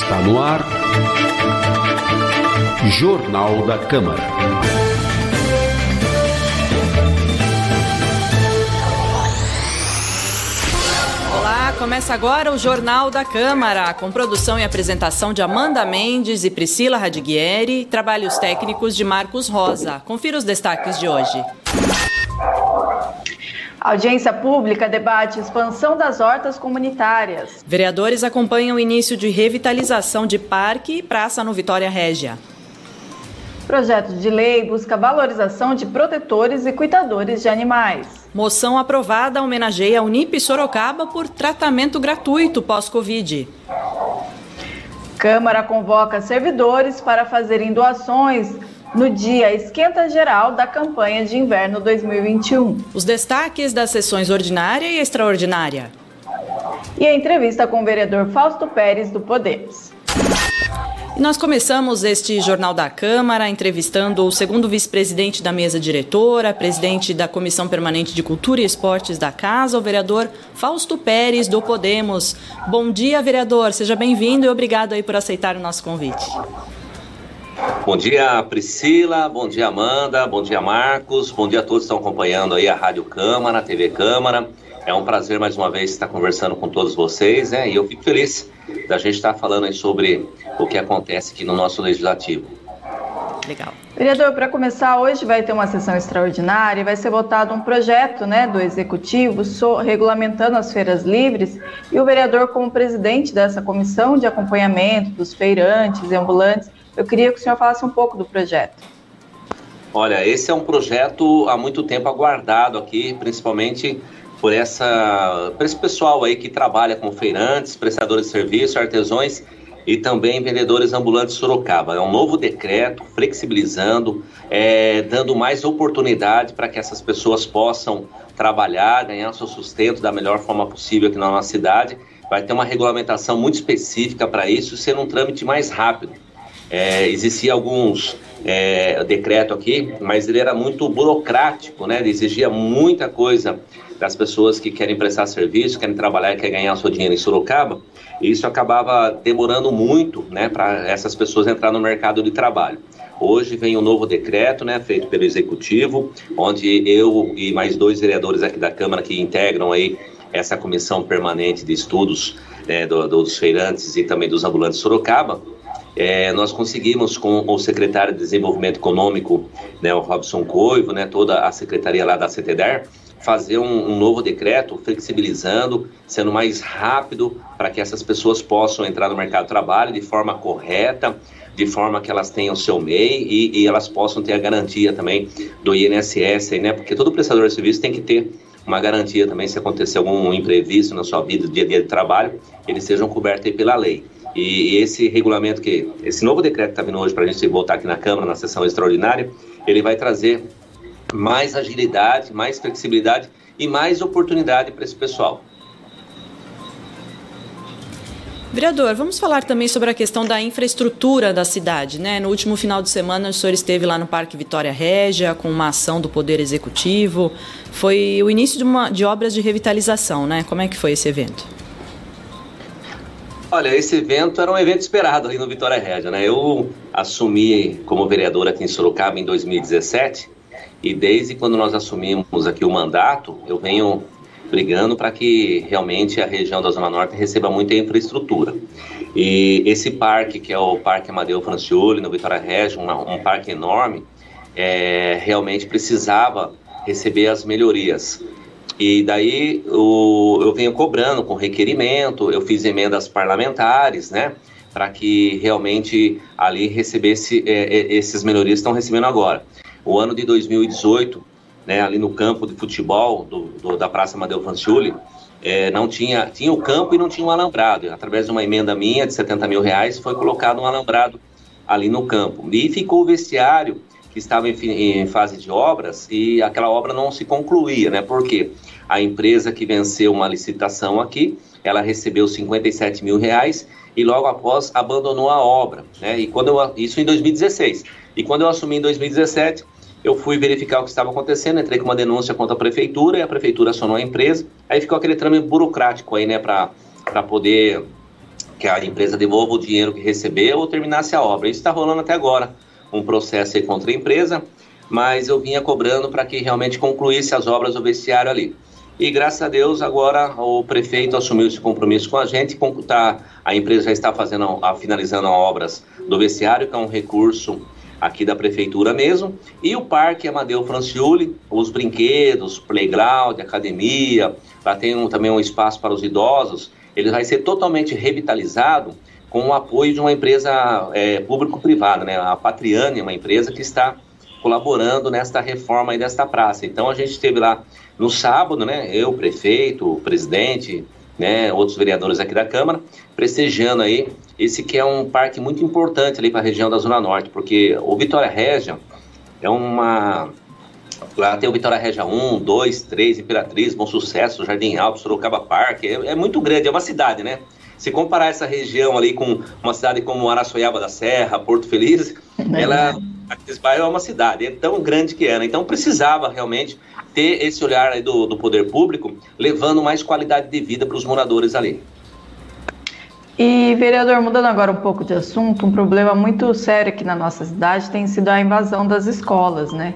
Está no ar. Jornal da Câmara. Olá, começa agora o Jornal da Câmara, com produção e apresentação de Amanda Mendes e Priscila Radiguieri, trabalhos técnicos de Marcos Rosa. Confira os destaques de hoje. A audiência pública debate expansão das hortas comunitárias. Vereadores acompanham o início de revitalização de parque e praça no Vitória Régia. Projeto de lei busca valorização de protetores e cuidadores de animais. Moção aprovada homenageia a Unip Sorocaba por tratamento gratuito pós-Covid. Câmara convoca servidores para fazerem doações no dia esquenta geral da campanha de inverno 2021. Os destaques das sessões ordinária e extraordinária. E a entrevista com o vereador Fausto Pérez do Podemos. E nós começamos este Jornal da Câmara entrevistando o segundo vice-presidente da mesa diretora, presidente da Comissão Permanente de Cultura e Esportes da Casa, o vereador Fausto Pérez do Podemos. Bom dia, vereador. Seja bem-vindo e obrigado aí por aceitar o nosso convite. Bom dia, Priscila. Bom dia, Amanda. Bom dia, Marcos. Bom dia a todos que estão acompanhando aí a Rádio Câmara, a TV Câmara. É um prazer mais uma vez estar conversando com todos vocês, né? E eu fico feliz da gente estar falando aí sobre o que acontece aqui no nosso legislativo. Legal. Vereador, para começar, hoje vai ter uma sessão extraordinária e vai ser votado um projeto né, do Executivo so, regulamentando as feiras livres e o vereador, como presidente dessa comissão de acompanhamento dos feirantes e ambulantes, eu queria que o senhor falasse um pouco do projeto. Olha, esse é um projeto há muito tempo aguardado aqui, principalmente por, essa, por esse pessoal aí que trabalha com feirantes, prestadores de serviço, artesãos e também vendedores ambulantes Sorocaba. É um novo decreto flexibilizando, é, dando mais oportunidade para que essas pessoas possam trabalhar, ganhar seu sustento da melhor forma possível aqui na nossa cidade. Vai ter uma regulamentação muito específica para isso, sendo um trâmite mais rápido. É, existia alguns é, decreto aqui, mas ele era muito burocrático, né? Ele exigia muita coisa das pessoas que querem prestar serviço, querem trabalhar querem ganhar seu dinheiro em Sorocaba. E isso acabava demorando muito, né, para essas pessoas entrar no mercado de trabalho. Hoje vem um novo decreto, né, feito pelo executivo, onde eu e mais dois vereadores aqui da Câmara que integram aí essa comissão permanente de estudos né, do, dos feirantes e também dos ambulantes Sorocaba, é, nós conseguimos com o secretário de Desenvolvimento Econômico, né, o Robson Coivo, né, toda a secretaria lá da CETEDER, fazer um, um, novo decreto flexibilizando, sendo mais rápido para que essas pessoas possam entrar no mercado de trabalho de forma correta, de forma que elas tenham seu MEI e, e elas possam ter a garantia também do INSS, né? Porque todo prestador de serviço tem que ter uma garantia também se acontecer algum imprevisto na sua vida, dia a dia de trabalho, eles sejam cobertos pela lei. E esse regulamento que, esse novo decreto que está vindo hoje para a gente voltar aqui na Câmara, na sessão extraordinária, ele vai trazer mais agilidade, mais flexibilidade e mais oportunidade para esse pessoal. Vereador, vamos falar também sobre a questão da infraestrutura da cidade, né? No último final de semana, o senhor esteve lá no Parque Vitória Régia com uma ação do Poder Executivo. Foi o início de, uma, de obras de revitalização, né? Como é que foi esse evento? Olha, esse evento era um evento esperado ali no Vitória Régia, né? Eu assumi como vereador aqui em Sorocaba em 2017 e desde quando nós assumimos aqui o mandato, eu venho brigando para que realmente a região da Zona Norte receba muita infraestrutura. E esse parque, que é o Parque Amadeu Francioli, no Vitória Regia, um, um parque enorme, é, realmente precisava receber as melhorias. E daí o, eu venho cobrando com requerimento, eu fiz emendas parlamentares, né? Para que realmente ali recebesse é, é esses melhorias estão recebendo agora. O ano de 2018, né, ali no campo de futebol do, do, da Praça Amadeu Fanciulli, é, não tinha, tinha o campo e não tinha um alambrado. Através de uma emenda minha de 70 mil reais, foi colocado um alambrado ali no campo. E ficou o vestiário que estava em, em fase de obras e aquela obra não se concluía, né? Porque a empresa que venceu uma licitação aqui, ela recebeu 57 mil reais e logo após abandonou a obra, né? E quando eu, isso em 2016. E quando eu assumi em 2017, eu fui verificar o que estava acontecendo, entrei com uma denúncia contra a prefeitura e a prefeitura acionou a empresa. Aí ficou aquele trâmite burocrático aí, né, para poder que a empresa devolva o dinheiro que recebeu ou terminasse a obra. Isso está rolando até agora, um processo contra a empresa, mas eu vinha cobrando para que realmente concluísse as obras do vestiário ali. E graças a Deus agora o prefeito assumiu esse compromisso com a gente, tá, a empresa já está fazendo, a, finalizando as obras do vestiário, que é um recurso aqui da prefeitura mesmo, e o Parque Amadeu Franciuli, os brinquedos, playground, academia, lá tem um, também um espaço para os idosos, ele vai ser totalmente revitalizado com o apoio de uma empresa é, público-privada, né? A Patriane, uma empresa que está colaborando nesta reforma aí desta praça. Então a gente esteve lá no sábado, né? Eu, prefeito, o presidente, né? Outros vereadores aqui da Câmara, prestigiando aí esse que é um parque muito importante ali para a região da Zona Norte, porque o Vitória Régia é uma Lá tem o Vitória Regia 1, 2, 3, Imperatriz, Bom Sucesso, Jardim Alto, Sorocaba Parque. É, é, muito grande, é uma cidade, né? Se comparar essa região ali com uma cidade como Araçoiaba da Serra, Porto Feliz, é ela, aqueles bairros é uma cidade, é tão grande que era. Então precisava realmente ter esse olhar do, do poder público, levando mais qualidade de vida para os moradores ali. E, vereador, mudando agora um pouco de assunto, um problema muito sério aqui na nossa cidade tem sido a invasão das escolas, né?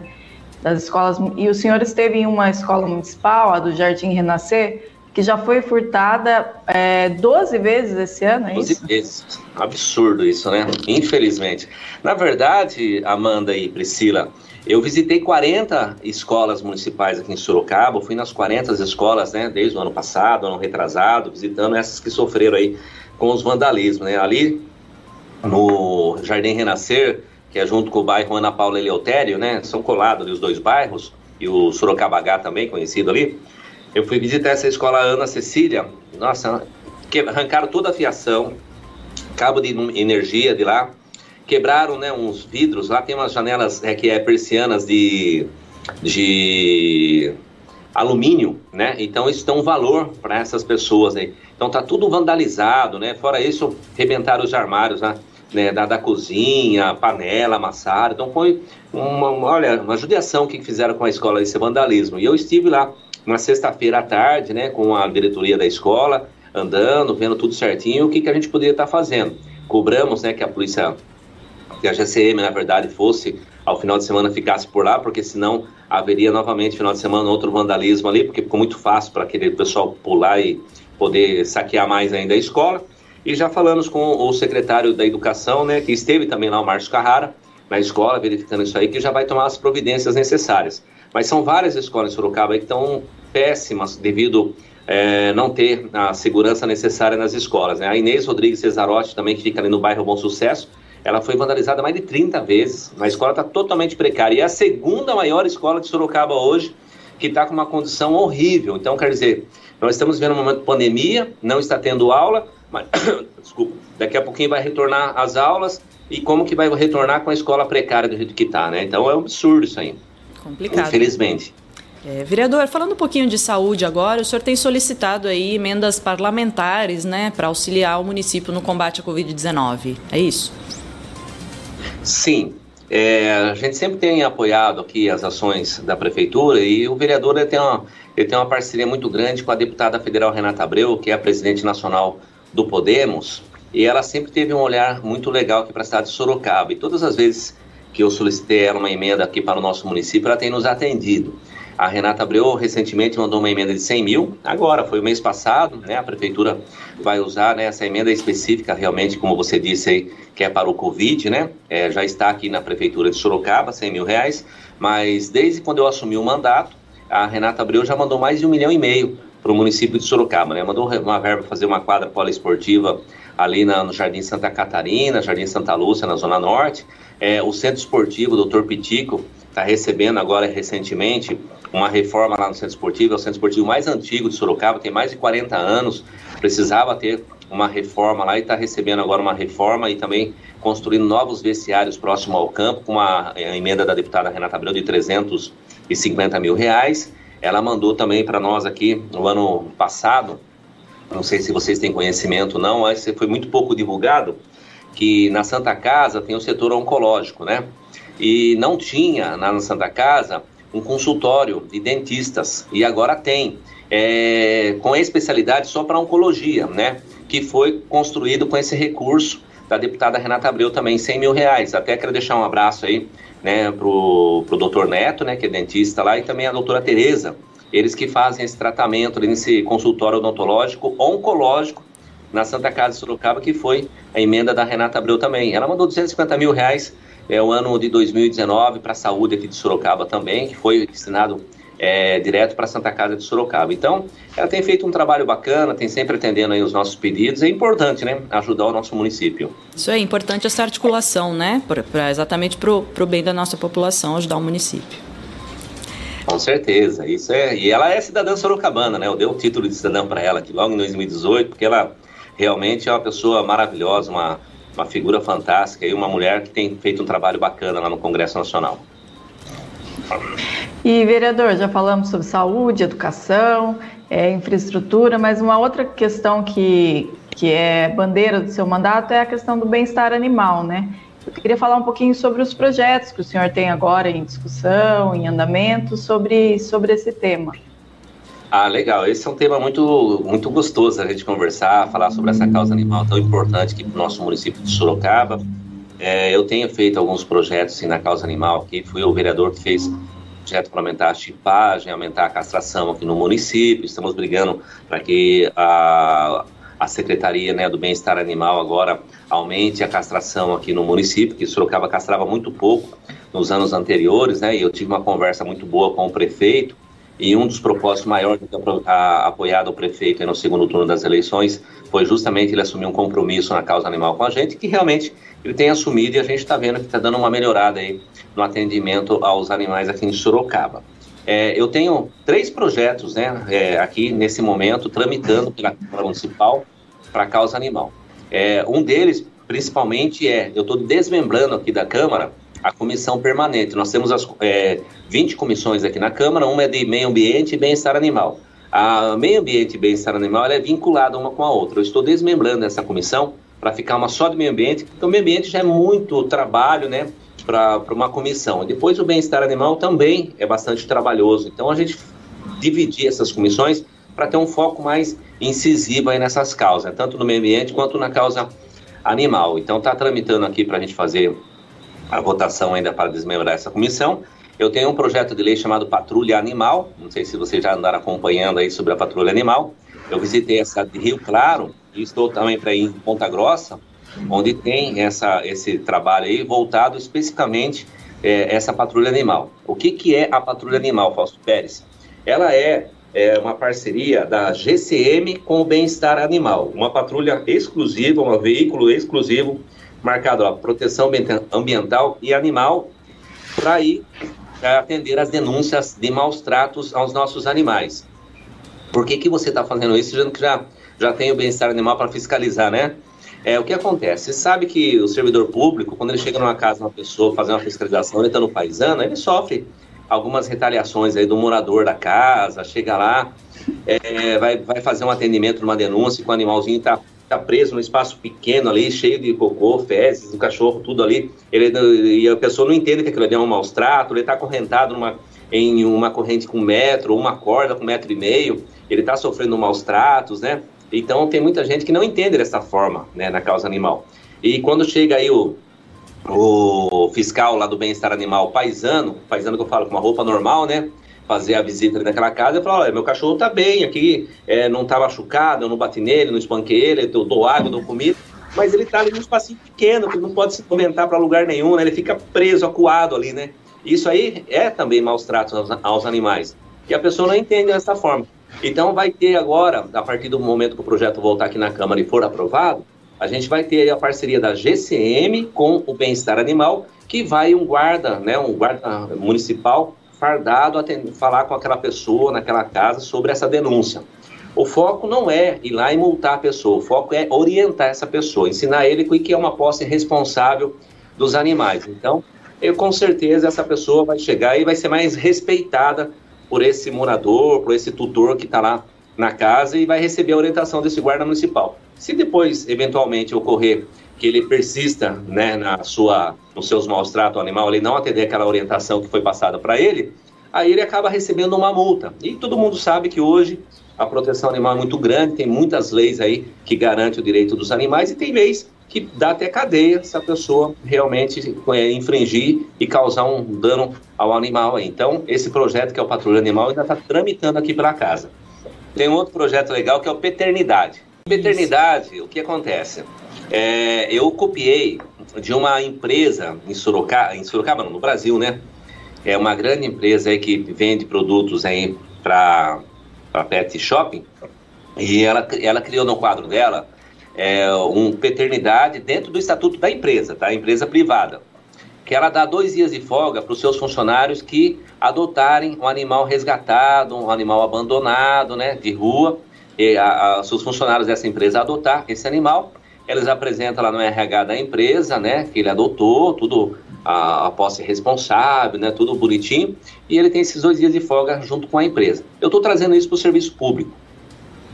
das escolas. E o senhor esteve em uma escola municipal, a do Jardim Renascer, que já foi furtada é, 12 vezes esse ano, é 12 isso? vezes. Absurdo isso, né? Infelizmente. Na verdade, Amanda e Priscila, eu visitei 40 escolas municipais aqui em Sorocaba, fui nas 40 escolas, né, desde o ano passado, ano retrasado, visitando essas que sofreram aí com os vandalismos, né? Ali no Jardim Renascer, que é junto com o bairro Ana Paula Eleutério, né? São colados ali os dois bairros, e o Sorocabagá também, conhecido ali. Eu fui visitar essa escola Ana Cecília, nossa, que arrancaram toda a fiação, cabo de energia de lá, quebraram né, uns vidros, lá tem umas janelas é, que é persianas de, de alumínio, né? Então isso tem um valor para essas pessoas aí. Então tá tudo vandalizado, né? Fora isso, rebentaram os armários, né? né, da, da cozinha, panela, amassada. Então foi uma, uma, olha, uma judiação que fizeram com a escola esse vandalismo. E eu estive lá na sexta-feira à tarde, né, com a diretoria da escola, andando, vendo tudo certinho, o que, que a gente poderia estar fazendo. Cobramos, né, que a polícia, que a GCM, na verdade, fosse ao final de semana ficasse por lá, porque senão haveria novamente final de semana outro vandalismo ali, porque ficou muito fácil para aquele pessoal pular e poder saquear mais ainda a escola. E já falamos com o secretário da Educação, né, que esteve também lá, o Márcio Carrara, na escola, verificando isso aí, que já vai tomar as providências necessárias. Mas são várias escolas em Sorocaba que estão péssimas devido é, não ter a segurança necessária nas escolas. Né? A Inês Rodrigues Cesarotti, também, que fica ali no bairro Bom Sucesso, ela foi vandalizada mais de 30 vezes. A escola está totalmente precária. E é a segunda maior escola de Sorocaba hoje, que está com uma condição horrível. Então, quer dizer, nós estamos vendo um momento de pandemia, não está tendo aula, mas, desculpa, daqui a pouquinho vai retornar as aulas e como que vai retornar com a escola precária do jeito que está, né? Então é um absurdo isso aí. Complicado. Infelizmente. É, vereador, falando um pouquinho de saúde agora, o senhor tem solicitado aí emendas parlamentares, né, para auxiliar o município no combate à Covid-19, é isso? Sim, é, a gente sempre tem apoiado aqui as ações da prefeitura e o vereador ele tem, uma, ele tem uma parceria muito grande com a deputada federal Renata Abreu, que é a presidente nacional do Podemos, e ela sempre teve um olhar muito legal aqui para a cidade de Sorocaba. E todas as vezes que eu solicitei ela uma emenda aqui para o nosso município, ela tem nos atendido. A Renata Abreu recentemente mandou uma emenda de 100 mil, agora, foi o mês passado, né? A prefeitura vai usar né, essa emenda específica, realmente, como você disse aí, que é para o Covid, né? É, já está aqui na prefeitura de Sorocaba, 100 mil reais, mas desde quando eu assumi o mandato, a Renata Abreu já mandou mais de um milhão e meio para o município de Sorocaba, né? Mandou uma verba fazer uma quadra poliesportiva ali na, no Jardim Santa Catarina, Jardim Santa Lúcia, na Zona Norte. É, o Centro Esportivo Dr. Pitico está recebendo agora recentemente uma reforma lá no Centro Esportivo, é o Centro Esportivo mais antigo de Sorocaba, tem mais de 40 anos, precisava ter uma reforma lá e está recebendo agora uma reforma e também construindo novos vestiários próximo ao campo, com uma emenda da deputada Renata Abreu de 350 mil reais. Ela mandou também para nós aqui no ano passado, não sei se vocês têm conhecimento não, mas foi muito pouco divulgado, que na Santa Casa tem o setor oncológico, né? E não tinha na Santa Casa um consultório de dentistas, e agora tem, é, com especialidade só para oncologia, né? que foi construído com esse recurso da deputada Renata Abreu também, 100 mil reais. Até quero deixar um abraço aí né, pro, pro doutor Neto, né, que é dentista lá, e também a doutora Tereza, eles que fazem esse tratamento nesse consultório odontológico oncológico na Santa Casa de Sorocaba, que foi a emenda da Renata Abreu também. Ela mandou 250 mil reais é, o ano de 2019 para a saúde aqui de Sorocaba também, que foi destinado é, direto para a Santa Casa de Sorocaba. Então, ela tem feito um trabalho bacana, tem sempre atendendo aí os nossos pedidos. É importante, né, ajudar o nosso município. Isso é importante essa articulação, né, pra, pra exatamente para o bem da nossa população, ajudar o município. Com certeza, isso é. E ela é cidadã sorocabana, né? Eu dei o título de cidadã para ela aqui logo em 2018, porque ela realmente é uma pessoa maravilhosa, uma, uma figura fantástica e uma mulher que tem feito um trabalho bacana lá no Congresso Nacional. E, vereador, já falamos sobre saúde, educação, é, infraestrutura, mas uma outra questão que, que é bandeira do seu mandato é a questão do bem-estar animal, né? Eu queria falar um pouquinho sobre os projetos que o senhor tem agora em discussão, em andamento, sobre, sobre esse tema. Ah, legal. Esse é um tema muito, muito gostoso a gente conversar, falar sobre essa causa animal tão importante aqui para o nosso município de Sorocaba. É, eu tenho feito alguns projetos assim, na causa animal aqui, fui o vereador que fez projeto para aumentar a chipagem, aumentar a castração aqui no município. Estamos brigando para que a, a Secretaria né, do Bem-Estar Animal agora aumente a castração aqui no município, que Sorocaba castrava muito pouco nos anos anteriores, né? E eu tive uma conversa muito boa com o prefeito e um dos propósitos maiores ter apoiado o prefeito no segundo turno das eleições foi justamente ele assumir um compromisso na causa animal com a gente, que realmente ele tem assumido e a gente está vendo que está dando uma melhorada aí no atendimento aos animais aqui em Sorocaba. É, eu tenho três projetos né, é, aqui nesse momento tramitando pela Câmara Municipal para causa animal. É, um deles, principalmente, é eu estou desmembrando aqui da Câmara a comissão permanente. Nós temos as é, 20 comissões aqui na Câmara, uma é de meio ambiente e bem-estar animal. A meio ambiente e bem-estar animal é vinculada uma com a outra. Eu estou desmembrando essa comissão para ficar uma só de meio ambiente, porque o meio ambiente já é muito trabalho, né? Para uma comissão. Depois o bem-estar animal também é bastante trabalhoso. Então a gente dividir essas comissões para ter um foco mais incisivo aí nessas causas, tanto no meio ambiente quanto na causa animal. Então está tramitando aqui para a gente fazer a votação ainda para desmembrar essa comissão. Eu tenho um projeto de lei chamado Patrulha Animal, não sei se vocês já andaram acompanhando aí sobre a Patrulha Animal. Eu visitei a cidade de Rio Claro e estou também para ir em Ponta Grossa, onde tem essa, esse trabalho aí voltado especificamente é, essa Patrulha Animal. O que, que é a Patrulha Animal, Fausto Pérez? Ela é, é uma parceria da GCM com o Bem-Estar Animal, uma patrulha exclusiva, um veículo exclusivo marcado ó, proteção ambiental e animal para ir atender as denúncias de maus tratos aos nossos animais. Por que, que você está fazendo isso, sendo que já, já tem o bem-estar animal para fiscalizar, né? É, o que acontece? Você sabe que o servidor público, quando ele chega numa casa uma pessoa fazer uma fiscalização, ele está no paisano, ele sofre algumas retaliações aí do morador da casa, chega lá, é, vai, vai fazer um atendimento numa denúncia que o animalzinho está tá preso num espaço pequeno ali, cheio de cocô, fezes, o cachorro, tudo ali, ele, e a pessoa não entende que aquilo ali é um maus trato, ele está acorrentado numa, em uma corrente com metro, ou uma corda com metro e meio, ele está sofrendo maus tratos, né? Então tem muita gente que não entende dessa forma, né, na causa animal. E quando chega aí o, o fiscal lá do bem-estar animal paisano, paisano que eu falo com uma roupa normal, né? fazer a visita naquela casa e falar, olha, meu cachorro tá bem aqui, é, não tá machucado, eu não bati nele, não espanquei ele, eu dou água, dou comida, mas ele tá ali num espacinho pequeno, que não pode se movimentar para lugar nenhum, né? Ele fica preso, acuado ali, né? Isso aí é também maus tratos aos, aos animais, que a pessoa não entende dessa forma. Então vai ter agora, a partir do momento que o projeto voltar aqui na Câmara e for aprovado, a gente vai ter a parceria da GCM com o Bem-Estar Animal, que vai um guarda, né, um guarda municipal fardado a falar com aquela pessoa naquela casa sobre essa denúncia. O foco não é ir lá e multar a pessoa, o foco é orientar essa pessoa, ensinar ele o que é uma posse responsável dos animais. Então, eu com certeza essa pessoa vai chegar e vai ser mais respeitada por esse morador, por esse tutor que está lá na casa e vai receber a orientação desse guarda municipal. Se depois, eventualmente, ocorrer que ele persista né, na sua, nos seus maus tratos ao animal, ele não atender aquela orientação que foi passada para ele, aí ele acaba recebendo uma multa. E todo mundo sabe que hoje a proteção animal é muito grande, tem muitas leis aí que garantem o direito dos animais e tem leis que dá até cadeia se a pessoa realmente é, infringir e causar um dano ao animal. Então, esse projeto que é o Patrulha Animal ainda está tramitando aqui para casa. Tem um outro projeto legal que é o Paternidade. Paternidade, o que acontece? É, eu copiei de uma empresa em Sorocaba, em Sorocaba não, no Brasil, né? É uma grande empresa aí que vende produtos aí para pet shopping. E ela, ela criou no quadro dela é, um paternidade dentro do estatuto da empresa, tá? Empresa privada. Que ela dá dois dias de folga para os seus funcionários que adotarem um animal resgatado, um animal abandonado, né, de rua. A, a, seus funcionários dessa empresa adotar esse animal, eles apresentam lá no RH da empresa, né, que ele adotou, tudo a, a posse responsável, né, tudo bonitinho, e ele tem esses dois dias de folga junto com a empresa. Eu estou trazendo isso para o serviço público,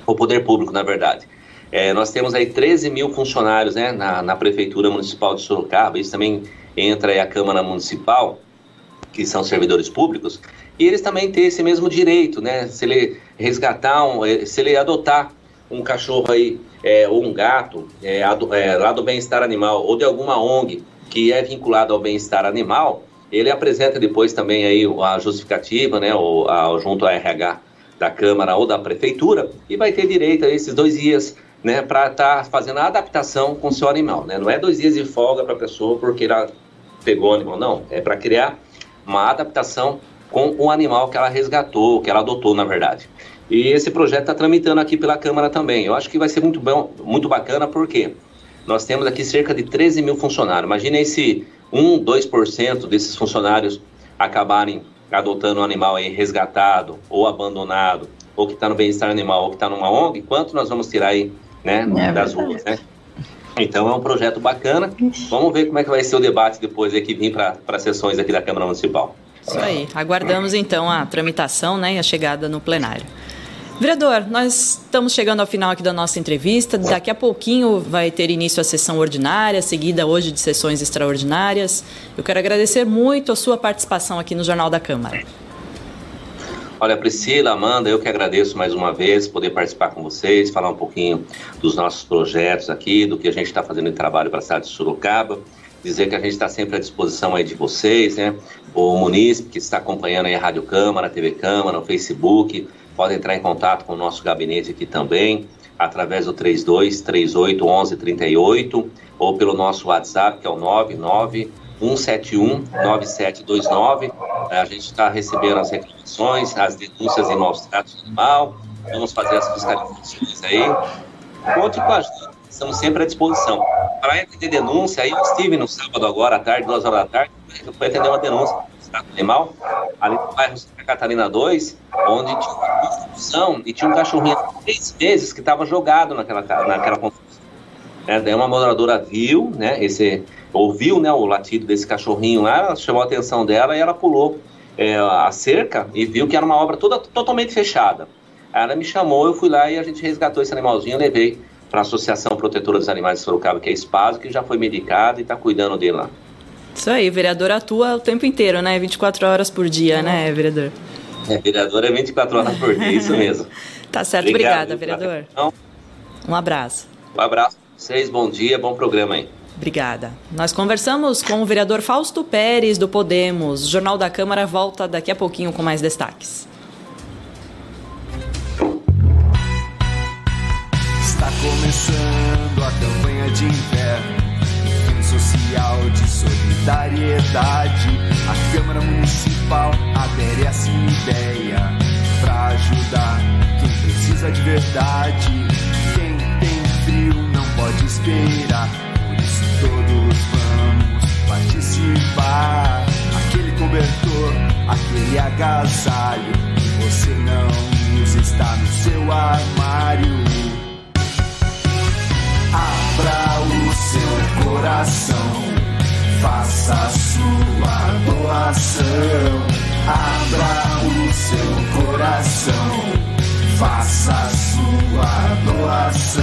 o poder público, na verdade. É, nós temos aí 13 mil funcionários né, na, na, Prefeitura Municipal de Sorocaba, isso também entra aí a Câmara Municipal, que são servidores públicos, e eles também têm esse mesmo direito, né? Se ele resgatar, um, eh, se ele adotar um cachorro aí, é, ou um gato, é, é, lá do bem-estar animal, ou de alguma ONG que é vinculado ao bem-estar animal, ele apresenta depois também aí a justificativa, né, ou, a, junto ao RH da Câmara ou da Prefeitura, e vai ter direito a esses dois dias né, para estar tá fazendo a adaptação com o seu animal. Né? Não é dois dias de folga para a pessoa porque ela pegou o animal, não. É para criar uma adaptação com o animal que ela resgatou, que ela adotou, na verdade. E esse projeto está tramitando aqui pela Câmara também. Eu acho que vai ser muito bom, muito bacana, porque nós temos aqui cerca de 13 mil funcionários. Imagina se 1, 2% desses funcionários acabarem adotando um animal aí resgatado ou abandonado, ou que está no bem-estar animal, ou que está numa ONG, quanto nós vamos tirar aí né, é das ruas, né? Então é um projeto bacana. Vamos ver como é que vai ser o debate depois aqui vir para as sessões aqui da Câmara Municipal. Isso aí. Aguardamos então a tramitação né, e a chegada no plenário. Vereador, nós estamos chegando ao final aqui da nossa entrevista. Daqui a pouquinho vai ter início a sessão ordinária, seguida hoje de sessões extraordinárias. Eu quero agradecer muito a sua participação aqui no Jornal da Câmara. Olha, Priscila, Amanda, eu que agradeço mais uma vez poder participar com vocês, falar um pouquinho dos nossos projetos aqui, do que a gente está fazendo em trabalho para a cidade de Sorocaba. Dizer que a gente está sempre à disposição aí de vocês, né? O munícipe que está acompanhando aí a Rádio Câmara, a TV Câmara, o Facebook, pode entrar em contato com o nosso gabinete aqui também, através do 32 38 11 38 ou pelo nosso WhatsApp, que é o 99 171 9729. A gente está recebendo as reclamações, as denúncias em maus tratos animal. Vamos fazer as fiscalizações aí. Conte com a gente, estamos sempre à disposição. Para atender denúncia, aí eu estive no sábado agora, à tarde, duas horas da tarde, foi atender uma denúncia do estado animal, ali no bairro Santa Catarina 2, onde tinha uma construção e tinha um cachorrinho há três meses que estava jogado naquela, naquela construção. É, daí uma moradora viu, né, esse, ouviu né, o latido desse cachorrinho lá, chamou a atenção dela e ela pulou é, a cerca e viu que era uma obra toda totalmente fechada. Ela me chamou, eu fui lá e a gente resgatou esse animalzinho levei para a Associação Protetora dos Animais de Sorocaba, que é a Espaso, que já foi medicado e está cuidando dele lá. Isso aí, o vereador atua o tempo inteiro, né? 24 horas por dia, é. né, vereador? É, vereador é 24 horas por dia, isso mesmo. tá certo, Obrigado, obrigada, vereador. Um abraço. Um abraço para vocês, bom dia, bom programa aí. Obrigada. Nós conversamos com o vereador Fausto Pérez, do Podemos. O Jornal da Câmara volta daqui a pouquinho com mais destaques. Começando a campanha de inverno. Social de solidariedade. A Câmara Municipal adere a essa ideia para ajudar quem precisa de verdade. Quem tem frio não pode esperar todos vamos participar. Aquele cobertor, aquele agasalho você não usa está no seu armário. Abra o seu coração, faça sua doação. Abra o seu coração, faça sua doação.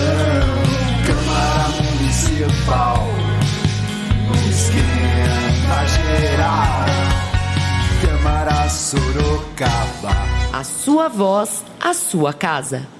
Câmara Municipal no esquenta geral. Câmara Sorocaba. A sua voz a sua casa.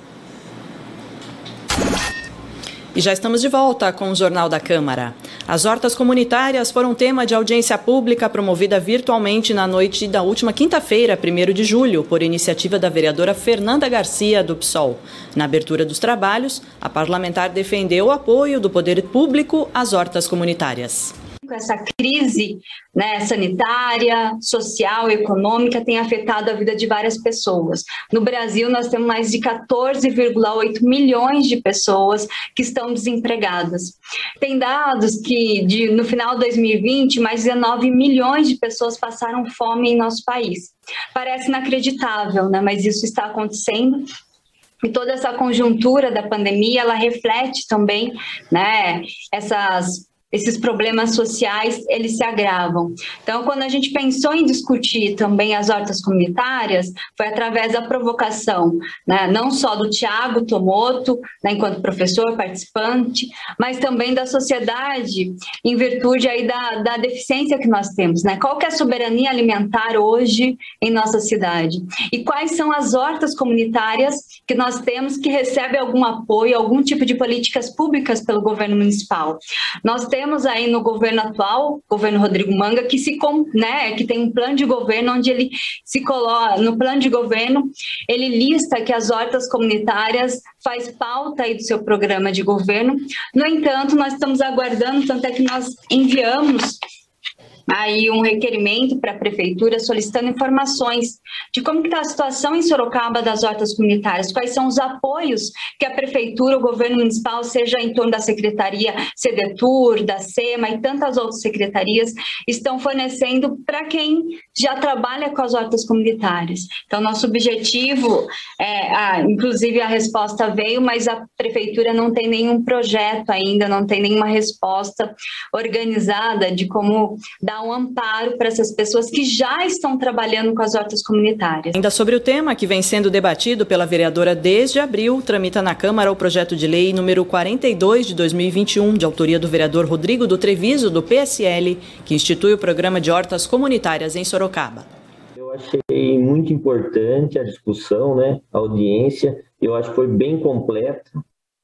E já estamos de volta com o Jornal da Câmara. As hortas comunitárias foram tema de audiência pública promovida virtualmente na noite da última quinta-feira, 1 de julho, por iniciativa da vereadora Fernanda Garcia, do PSOL. Na abertura dos trabalhos, a parlamentar defendeu o apoio do poder público às hortas comunitárias com essa crise né, sanitária, social, econômica tem afetado a vida de várias pessoas. No Brasil, nós temos mais de 14,8 milhões de pessoas que estão desempregadas. Tem dados que, de, no final de 2020, mais de 19 milhões de pessoas passaram fome em nosso país. Parece inacreditável, né, mas isso está acontecendo e toda essa conjuntura da pandemia, ela reflete também, né, essas esses problemas sociais eles se agravam. Então, quando a gente pensou em discutir também as hortas comunitárias, foi através da provocação, né, não só do Tiago Tomoto, né, enquanto professor participante, mas também da sociedade, em virtude aí da, da deficiência que nós temos. Né? Qual que é a soberania alimentar hoje em nossa cidade? E quais são as hortas comunitárias que nós temos que recebem algum apoio, algum tipo de políticas públicas pelo governo municipal? Nós temos temos aí no governo atual, governo Rodrigo Manga, que se né, que tem um plano de governo onde ele se coloca no plano de governo, ele lista que as hortas comunitárias faz pauta aí do seu programa de governo. No entanto, nós estamos aguardando, tanto é que nós enviamos aí um requerimento para a prefeitura solicitando informações de como está a situação em Sorocaba das hortas comunitárias, quais são os apoios que a prefeitura, o governo municipal, seja em torno da secretaria CEDETUR, da SEMA e tantas outras secretarias, estão fornecendo para quem já trabalha com as hortas comunitárias. Então, nosso objetivo, é, a, inclusive a resposta veio, mas a prefeitura não tem nenhum projeto ainda, não tem nenhuma resposta organizada de como dar um amparo para essas pessoas que já estão trabalhando com as hortas comunitárias. Ainda sobre o tema que vem sendo debatido pela vereadora desde abril, tramita na Câmara o projeto de lei número 42 de 2021, de autoria do vereador Rodrigo do Treviso, do PSL, que institui o programa de hortas comunitárias em Sorocaba. Eu achei muito importante a discussão, né, a audiência, eu acho que foi bem completa.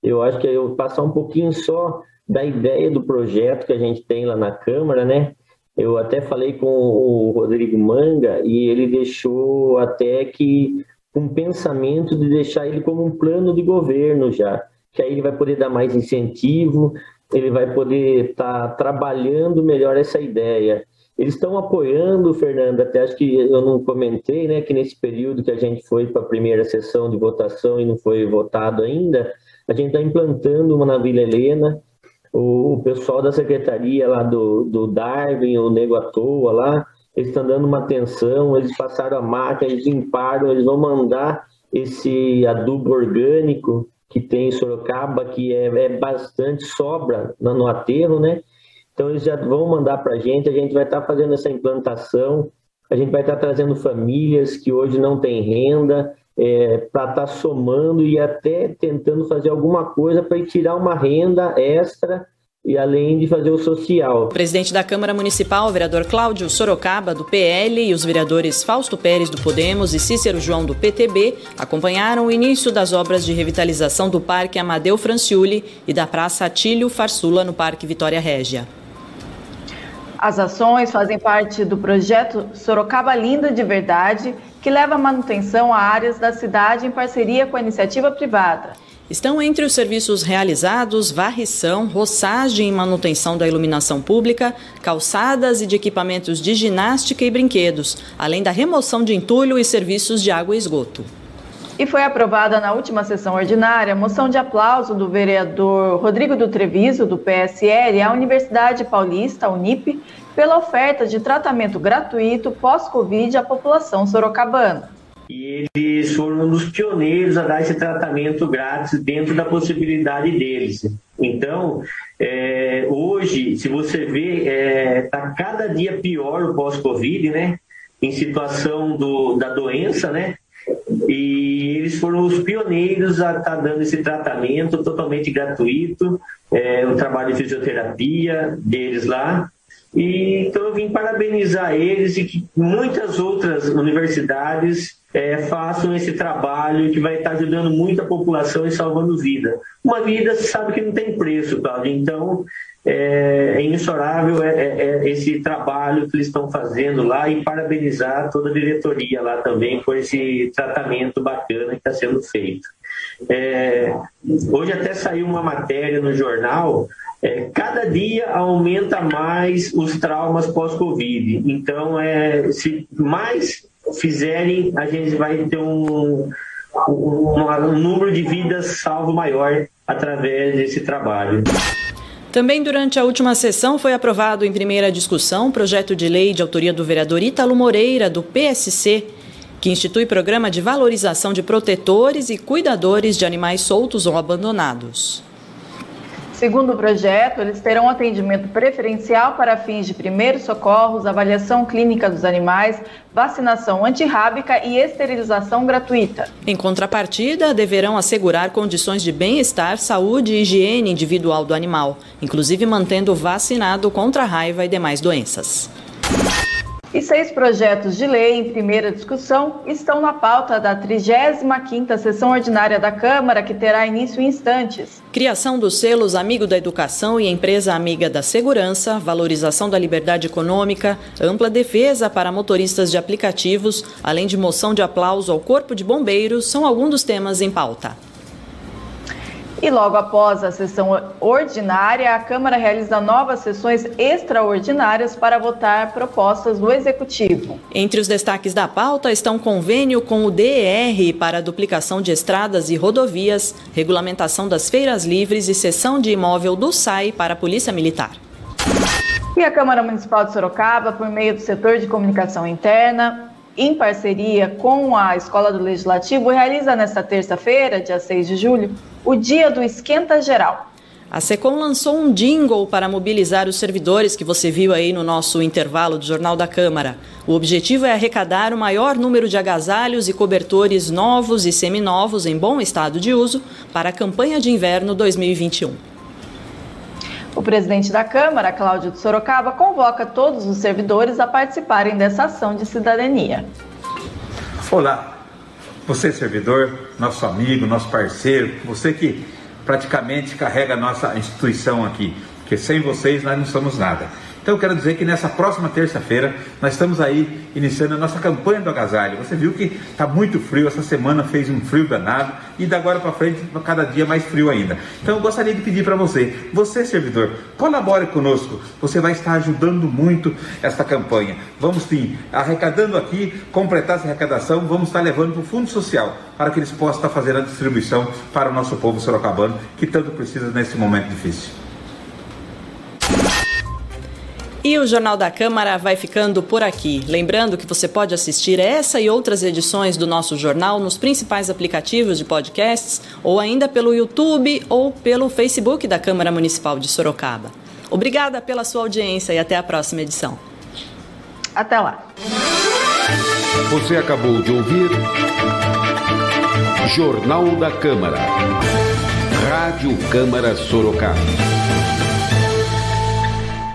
Eu acho que eu passar um pouquinho só da ideia do projeto que a gente tem lá na Câmara, né? Eu até falei com o Rodrigo Manga e ele deixou até que um pensamento de deixar ele como um plano de governo já, que aí ele vai poder dar mais incentivo, ele vai poder estar tá trabalhando melhor essa ideia. Eles estão apoiando, Fernando, até acho que eu não comentei, né, que nesse período que a gente foi para a primeira sessão de votação e não foi votado ainda, a gente está implantando uma na Vila Helena, o, o pessoal da secretaria lá do, do Darwin, o Nego à Toa lá, eles estão dando uma atenção, eles passaram a máquina, eles limparam, eles vão mandar esse adubo orgânico que tem em Sorocaba, que é, é bastante sobra no, no aterro, né? Então eles já vão mandar para a gente, a gente vai estar tá fazendo essa implantação, a gente vai estar tá trazendo famílias que hoje não têm renda, é, para estar tá somando e até tentando fazer alguma coisa para tirar uma renda extra e além de fazer o social. O presidente da Câmara Municipal, o vereador Cláudio Sorocaba, do PL, e os vereadores Fausto Pérez, do Podemos, e Cícero João, do PTB, acompanharam o início das obras de revitalização do Parque Amadeu Franciuli e da Praça Atílio Farsula, no Parque Vitória Régia. As ações fazem parte do projeto Sorocaba Linda de Verdade, que leva manutenção a áreas da cidade em parceria com a iniciativa privada. Estão entre os serviços realizados varrição, roçagem e manutenção da iluminação pública, calçadas e de equipamentos de ginástica e brinquedos, além da remoção de entulho e serviços de água e esgoto. E foi aprovada na última sessão ordinária moção de aplauso do vereador Rodrigo do Treviso, do PSL, à Universidade Paulista, Unip, pela oferta de tratamento gratuito pós-Covid à população sorocabana. E eles foram um dos pioneiros a dar esse tratamento grátis dentro da possibilidade deles. Então, é, hoje, se você vê, está é, tá cada dia pior o pós-Covid, né? Em situação do, da doença, né? E eles foram os pioneiros a estar tá dando esse tratamento totalmente gratuito, é, o trabalho de fisioterapia deles lá. E, então eu vim parabenizar eles e que muitas outras universidades é, façam esse trabalho que vai estar ajudando muito a população e salvando vida. Uma vida, você sabe que não tem preço, Cláudio. Então, é, é inexorável é, é, é, esse trabalho que eles estão fazendo lá e parabenizar toda a diretoria lá também por esse tratamento bacana que está sendo feito. É, hoje até saiu uma matéria no jornal é, cada dia aumenta mais os traumas pós-Covid. Então, é, se mais fizerem, a gente vai ter um, um, um número de vidas salvo maior através desse trabalho. Também durante a última sessão foi aprovado em primeira discussão projeto de lei de autoria do vereador Ítalo Moreira, do PSC, que institui programa de valorização de protetores e cuidadores de animais soltos ou abandonados. Segundo o projeto, eles terão atendimento preferencial para fins de primeiros socorros, avaliação clínica dos animais, vacinação antirrábica e esterilização gratuita. Em contrapartida, deverão assegurar condições de bem-estar, saúde e higiene individual do animal, inclusive mantendo vacinado contra raiva e demais doenças. E seis projetos de lei em primeira discussão estão na pauta da 35ª sessão ordinária da Câmara, que terá início em instantes. Criação dos selos Amigo da Educação e Empresa Amiga da Segurança, valorização da liberdade econômica, ampla defesa para motoristas de aplicativos, além de moção de aplauso ao Corpo de Bombeiros, são alguns dos temas em pauta. E logo após a sessão ordinária, a Câmara realiza novas sessões extraordinárias para votar propostas do Executivo. Entre os destaques da pauta estão convênio com o DR para duplicação de estradas e rodovias, regulamentação das feiras livres e cessão de imóvel do SAI para a Polícia Militar. E a Câmara Municipal de Sorocaba, por meio do setor de comunicação interna, em parceria com a Escola do Legislativo, realiza nesta terça-feira, dia 6 de julho, o Dia do Esquenta Geral. A SECOM lançou um jingle para mobilizar os servidores que você viu aí no nosso intervalo do Jornal da Câmara. O objetivo é arrecadar o maior número de agasalhos e cobertores novos e seminovos em bom estado de uso para a campanha de inverno 2021. O presidente da Câmara, Cláudio de Sorocaba, convoca todos os servidores a participarem dessa ação de cidadania. Olá, você servidor, nosso amigo, nosso parceiro, você que praticamente carrega a nossa instituição aqui, porque sem vocês nós não somos nada. Então eu quero dizer que nessa próxima terça-feira nós estamos aí iniciando a nossa campanha do agasalho. Você viu que está muito frio, essa semana fez um frio danado e da agora para frente cada dia mais frio ainda. Então eu gostaria de pedir para você, você servidor, colabore conosco. Você vai estar ajudando muito esta campanha. Vamos sim, arrecadando aqui, completar essa arrecadação, vamos estar levando para o Fundo Social para que eles possam estar fazendo a distribuição para o nosso povo sorocabano que tanto precisa nesse momento difícil. E o Jornal da Câmara vai ficando por aqui. Lembrando que você pode assistir essa e outras edições do nosso jornal nos principais aplicativos de podcasts ou ainda pelo YouTube ou pelo Facebook da Câmara Municipal de Sorocaba. Obrigada pela sua audiência e até a próxima edição. Até lá. Você acabou de ouvir Jornal da Câmara. Rádio Câmara Sorocaba.